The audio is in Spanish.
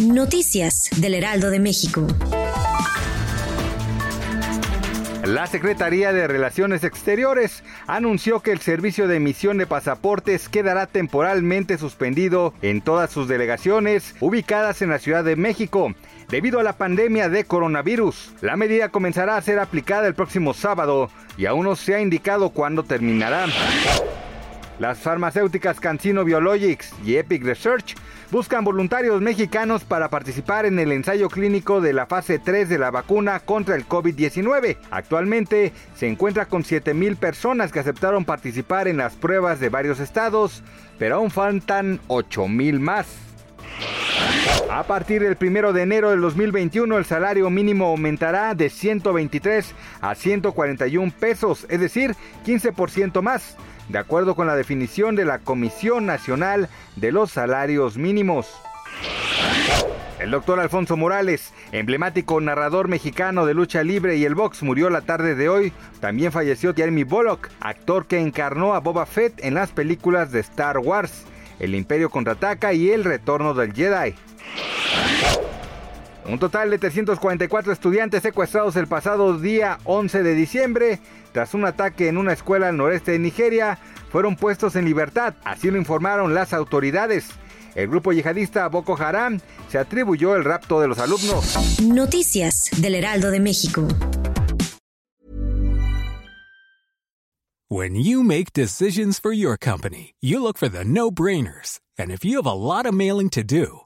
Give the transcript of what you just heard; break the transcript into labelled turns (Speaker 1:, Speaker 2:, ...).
Speaker 1: Noticias del Heraldo de México.
Speaker 2: La Secretaría de Relaciones Exteriores anunció que el servicio de emisión de pasaportes quedará temporalmente suspendido en todas sus delegaciones ubicadas en la Ciudad de México debido a la pandemia de coronavirus. La medida comenzará a ser aplicada el próximo sábado y aún no se ha indicado cuándo terminará. Las farmacéuticas Cancino Biologics y Epic Research buscan voluntarios mexicanos para participar en el ensayo clínico de la fase 3 de la vacuna contra el COVID-19. Actualmente se encuentra con 7.000 personas que aceptaron participar en las pruebas de varios estados, pero aún faltan 8.000 más. A partir del 1 de enero del 2021 el salario mínimo aumentará de 123 a 141 pesos, es decir, 15% más de acuerdo con la definición de la Comisión Nacional de los Salarios Mínimos. El doctor Alfonso Morales, emblemático narrador mexicano de lucha libre y el box, murió la tarde de hoy. También falleció Jeremy Bullock, actor que encarnó a Boba Fett en las películas de Star Wars, El Imperio contraataca y El Retorno del Jedi. Un total de 344 estudiantes secuestrados el pasado día 11 de diciembre tras un ataque en una escuela al noreste de Nigeria fueron puestos en libertad, así lo informaron las autoridades. El grupo yihadista Boko Haram se atribuyó el rapto de los alumnos.
Speaker 1: Noticias del Heraldo de México.
Speaker 3: When you make decisions for your company, you look for the no-brainers. And if you have a lot of mailing to do,